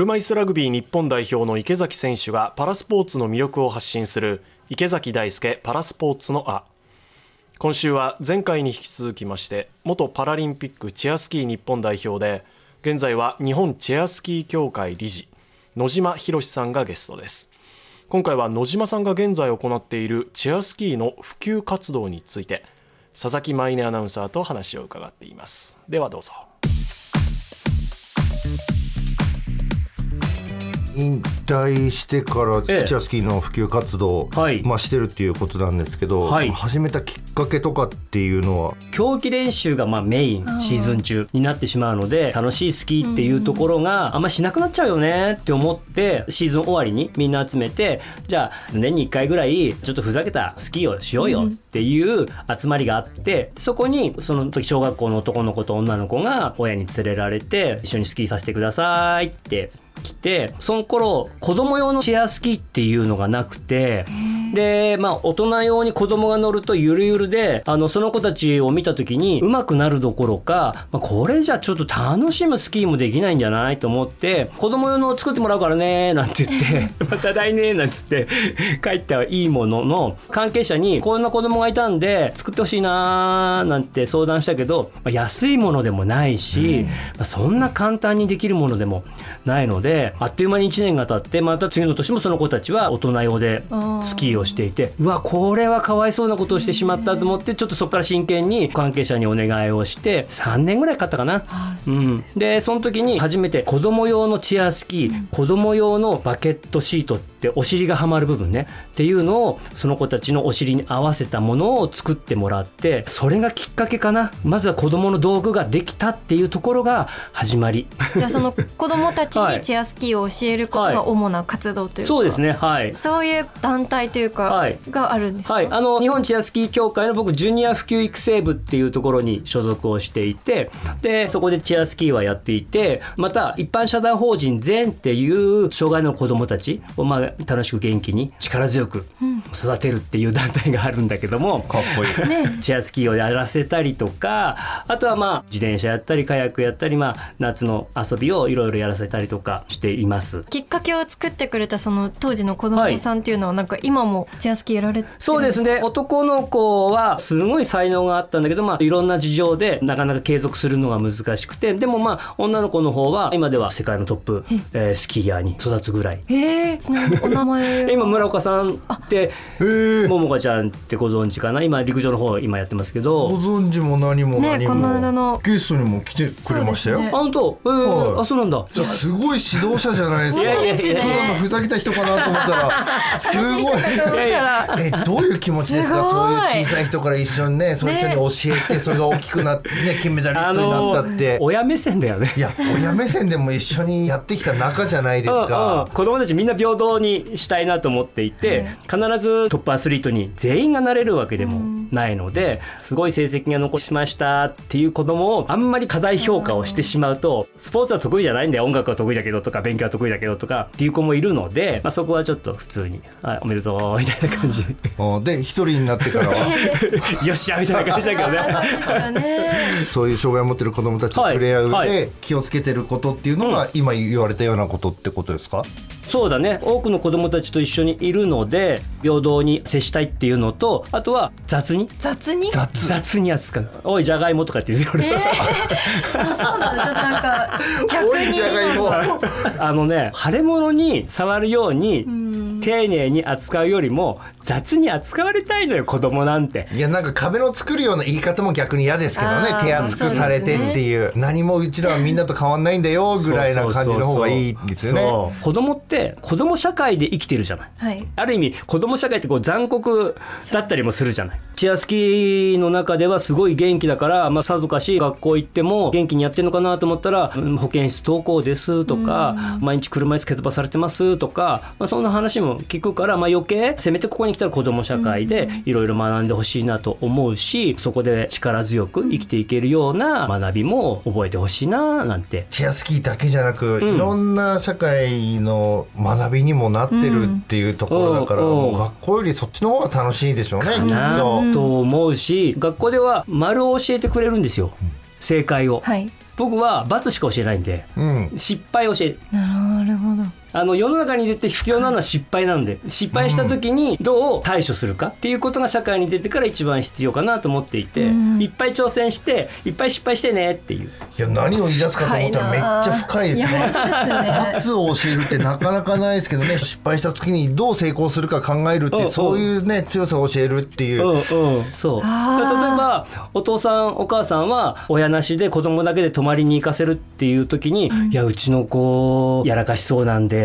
車椅子ラグビー日本代表の池崎選手がパラスポーツの魅力を発信する池崎大輔パラスポーツのあ今週は前回に引き続きまして元パラリンピックチェアスキー日本代表で現在は日本チェアスキー協会理事野島博さんがゲストです。今回は野島さんが現在行っているチェアスキーの普及活動について佐々木舞音アナウンサーと話を伺っています。ではどうぞ。引退してからチええ。ェアスキーの普及活動、はい。まあ、してるっていうことなんですけど、はい。始めたきっかけとかっていうのは？競技練習がまあメインシーズン中になってしまうので楽しいスキーっていうところがあんましなくなっちゃうよねって思ってシーズン終わりにみんな集めてじゃあ年に1回ぐらいちょっとふざけたスキーをしようよっていう集まりがあってそこにその時小学校の男の子と女の子が親に連れられて一緒にスキーさせてくださいって来てその頃子供用のチェアスキーっていうのがなくてでまあ大人用に子供が乗るとゆるゆるであのその子たちを見た時に上手くなるどころか、まあ、これじゃちょっと楽しむスキーもできないんじゃないと思って子供用のを作ってもらうからねなんて言って また来年なんつって 帰ってはいいものの関係者にこんな子供がいたんで作ってほしいなーなんて相談したけど、まあ、安いものでもないし、まあ、そんな簡単にできるものでもないのであっという間に1年が経ってまた次の年もその子たちは大人用でスキーをしていてうわこれはかわいそうなことをしてしまったと思ってちょっとそこから真剣に関係者にお願いをして3年ぐらいかかったかな。うん、でその時に初めて子供用のチェアスキー、子供用のバケットシートってお尻がはまる部分ね。っていうのをその子たちのお尻に合わせたものを作ってもらってそれがきっかけかな。まずは子供の道具ができたっていうところが始まり。じゃあその子供たち はい。にチェアスキーを教えることが主な活動というか、そうですね。はい。そういう団体というか、はい。があるんですか、はい、あの日本チェアスキー協会の僕ジュニア普及育成部っていうところに所属をしていてでそこでチェアスキーはやっていてまた一般社団法人全っていう障害の子どもたちを、まあ、楽しく元気に力強く育てるっていう団体があるんだけども。かっこいい。ねチェアスキーをやらせたりとかあとはまあ自転車やったりカヤックやったり、まあ、夏の遊びをいろいろやらせたりとかしています。きっかけを作ってくれたその当時の子供さんっていうのはなんか今もチェアスキーやられてるんそうですね男の子はすごい才能があったんだけど、まあ、いろんな事情でなかなか継続するのが難しくてでもまあ女の子の方は今では世界のトップ、えースキーヤーに育つぐらい。へえちなみにお名前は今村岡さんってええ桃香ちゃんってご存知かな？今陸上の方今やってますけごど。存知も何も何も、ねこの間のゲストにも来てくれましたよ。ね。あ本当、えーはい。あそうなんだ。じゃあすごい指導者じゃないですか。いやいやいやいや。ただのふざけた人かなと思ったら、すごい。えどういう気持ちですか？そういう小さい人から一緒にねそういう人に教えてそれが大きくなってね金メダリストになったって、親目線だよね。いや親目線でも一緒にやってきた仲じゃないですか。子供たちみんな平等にしたいなと思っていて、必ずトップアスリートに全員がなれるわけでもないので、すごい成績が残しましたっていう子供をあんまり過大評価をしてしまうと、スポーツは得意じゃないんだよ音楽は得意だけどとか勉強は得意だけどとかっていう子もいるので、まあ、そこはちょっと普通に「はいおめでとう」みたいな感じ。でうんで一人になってからは。よっしゃみたいな感じだけどね。そういう障害を持ってる子どもたちと触れ合うで気をつけてることっていうのが今言われたようなことってことですか、そうだね。多くの子供たちと一緒にいるので平等に接したいっていうのとあとは雑に？雑に？雑。雑に扱う「おいじゃがいも」とかって言うよ俺。はあそうなんだ。ちょっとなんか逆に。おいじゃがいも。あのね腫れ物に触るように丁寧に扱うよりも雑に扱われたいのよ子供なんて。いやなんか壁の作るような言い方も逆に嫌ですけどね手厚くされてっていう何もうちらはみんなと変わんないんだよぐらいな感じの方がいいですよね。そう子供って子供社会で生きてるじゃない。はいある意味子供社会ってこう残酷だったりもするじゃないチェアスキーの中ではすごい元気だから、まあ、さぞかし学校行っても元気にやってるのかなと思ったらうん保健室登校ですとか毎日車椅子蹴飛ばされてますとか、まあ、そんな話も聞くから、まあ、余計せめてここに来たら子供社会でいろいろ学んでほしいなと思うしそこで力強く生きていけるような学びも覚えてほしいななんて。チェアスキーだけじゃなく、いろんな社会の学びにもなってるっていうところだから、学校よりそっちの方が楽しいでしょうね、きっなと。と。思うし学校では丸を教えてくれるんですよ正解を。はい。僕は罰しか教えないんでうん。失敗を教えるなるほどあの世の中に出て必要なのは失敗なんで。失敗した時にどう対処するかっていうことが社会に出てから一番必要かなと思っていて、うん。いっぱい挑戦していっぱい失敗してねっていう。いや何を言い出すかと思ったらめっちゃ深いですね。いや本当ですよね。罰を教えるってなかなかないですけどね。失敗した時にどう成功するか考えるってそういうね強さを教えるっていう。うんうん、そう。例えあばお父さんお母さんは親なしで子供だけで泊まりに行かせるっていう時に「いやうちの子やらかしそうなんで」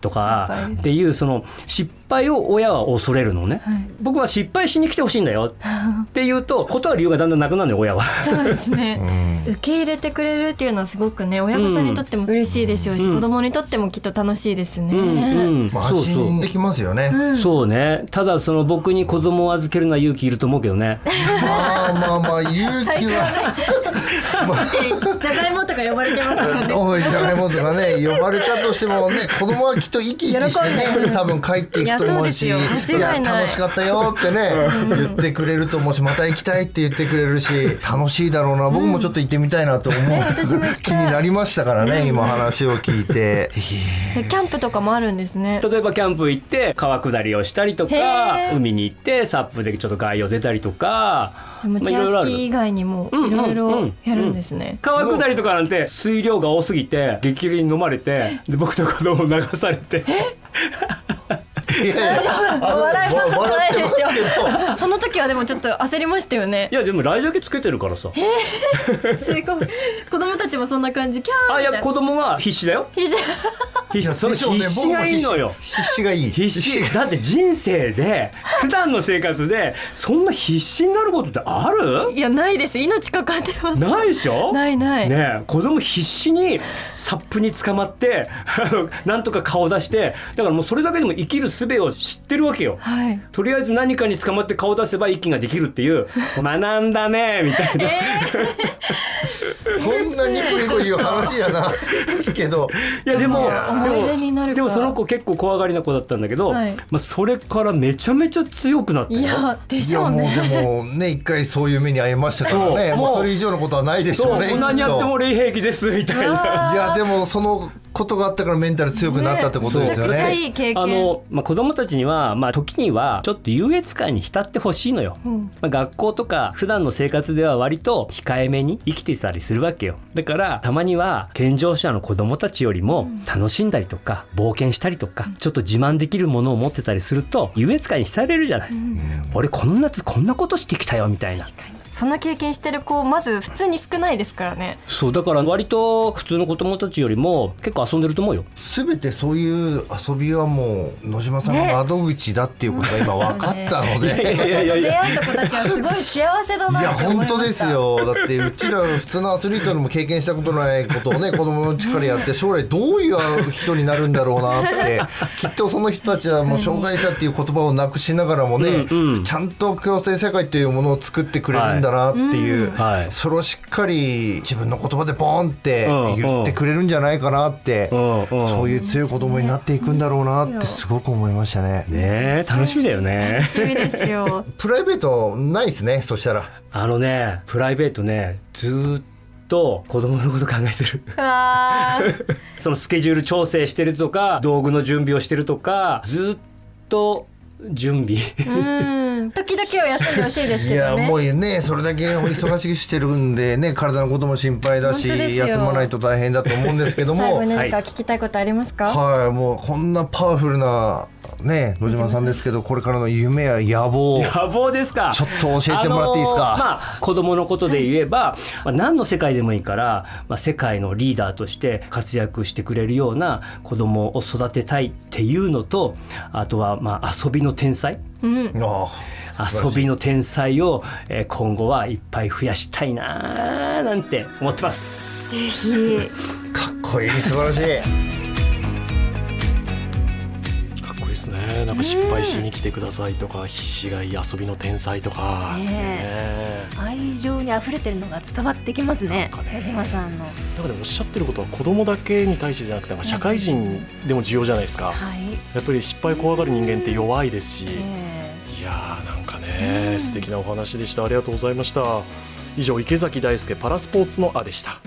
とかっていうその失敗を親は恐れるのね、はい。僕は失敗しに来てほしいんだよ。って言うと断る理由がだんだんなくなるのよ親は。そうですね、うん。受け入れてくれるっていうのはすごくね親御さんにとっても嬉しいでしょうし、うん。子供にとってもきっと楽しいですね、うんそうそう。心できますよね。そうね。ただその僕に子供を預けるのは勇気いると思うけどね。まあまあまあ勇気は。じゃがいもとか呼ばれてますからね。おいじゃがいもとかね呼ばれたとしてもね子供はきっと生き生きして喜んで。ね多分帰っていくと思うしい。や楽しかったよってね言ってくれると思うしまた行きたいって言ってくれるし楽しいだろうな。僕もちょっと行ってみたいなと思う。気になりましたからね今話を聞いて。でキャンプとかもあるんですね。例えばキャンプ行って川下りをしたりとか海に行ってサップでちょっと外洋出たりとかでもチまあいろいろある。ェアスキー以外にもうんいろいろやるんですね、川下りとかなんて水量が多すぎて激流に飲まれてで僕と子供流されていやいや 笑い事わないですよ。その時はでもちょっと焦りましたよね。いやでも来ジャケつけてるからさ。すごい。子供たちもそんな感じ。キャーあいみたいな。や子供は必死だよ。必死必死がいいのよ。必死。がいい。必死。だって人生で 普段の生活でそんな必死になることってある？いやないです。命かかってます。ないでしょ？ないない。ねえ子供必死にサップに捕まって なんとか顔出してだからもうそれだけでも生きる術を知ってるわけよ。はい。とりあえず何かに捕まって顔出せば息ができるっていう。学んだねみたいな。そんなニコニコ言う話やな。ですけど。いやでもでもその子結構怖がりな子だったんだけど、はい。まあ、それからめちゃめちゃ強くなったよ。いやでいしょうやもうでねもね一回そういう目に遭いましたからね。そう。もうそれ以上のことはないでしそうょうねきっと。何やっても俺平気ですみたいな。いやでもそのことがあったからメンタル強くなったってことですよめちゃくちゃねいい経験。あの、まあ、子供たちには、まあ、時にはちょっと優越感に浸ってほしいのよ、うん。まあ、学校とか普段の生活では割と控えめに生きてたりするわけよ。だからたまには健常者の子供たちよりも楽しんだりとか冒険したりとかちょっと自慢できるものを持ってたりすると優越感に浸れるじゃない、俺こんなつこんなことしてきたよみたいなそんな経験してる子まず普通に少ないですからね。そうだから割と普通の子供たちよりも結構遊んでると思うよ。全てそういう遊びはもう野島さんの窓口だっていうことが今分かったので、いやいやい出や会った子たちはすごい幸せだいやなって思いました。本当ですよ。だってうちら普通のアスリートでも経験したことないことをね子供のうちからやって将来どういう人になるんだろうなって きっとその人たちはもう障害者っていう言葉をなくしながらもね、うんうん。ちゃんと共生社会というものを作ってくれるんだなっていう、はい。それをしっかり自分の言葉でポンってうん言ってくれるんじゃないかなって、うんうん。そういう強い子供になっていくんだろうなってすごく思いましたね。ねえ楽しみだよね。楽しみですよ。プライベートないですねそしたら。あのねプライベートねずーっと子供のこと考えてる。そのスケジュール調整してるとか道具の準備をしてるとかずーっと準備。うん。時々は休んでほしいですいけどね。やもうねそれだけ忙しくしてるんでね 体のことも心配だし休まないと大変だと思うんですけども。最後に何か聞きたいことありますか、はい。もうこんなパワフルなね野島さんですけどこれからの夢や野望野望ですか。ちょっと教えてもらっていいですか？あのーまあ子供のことで言えば、まあ、何の世界でもいいから、まあ、世界のリーダーとして活躍してくれるような子供を育てたいっていうのとあとはまあ遊びの天才。うん。遊びの天才を、えー今後はいっぱい増やしたいなーなんて思ってます。ぜひ かっこいい素晴らしいですね。なんか失敗しに来てくださいとか必死がいい遊びの天才とか、ねね愛情に溢れてるのが伝わってきますねなんかね。矢島さんの。だからおっしゃってることは子供だけに対してじゃなくて社会人でも重要じゃないですか、はい、やっぱり失敗怖がる人間って弱いですし、え。いやーなんかね、素敵なお話でした。ありがとうございました。以上池崎大輔パラスポーツのあでした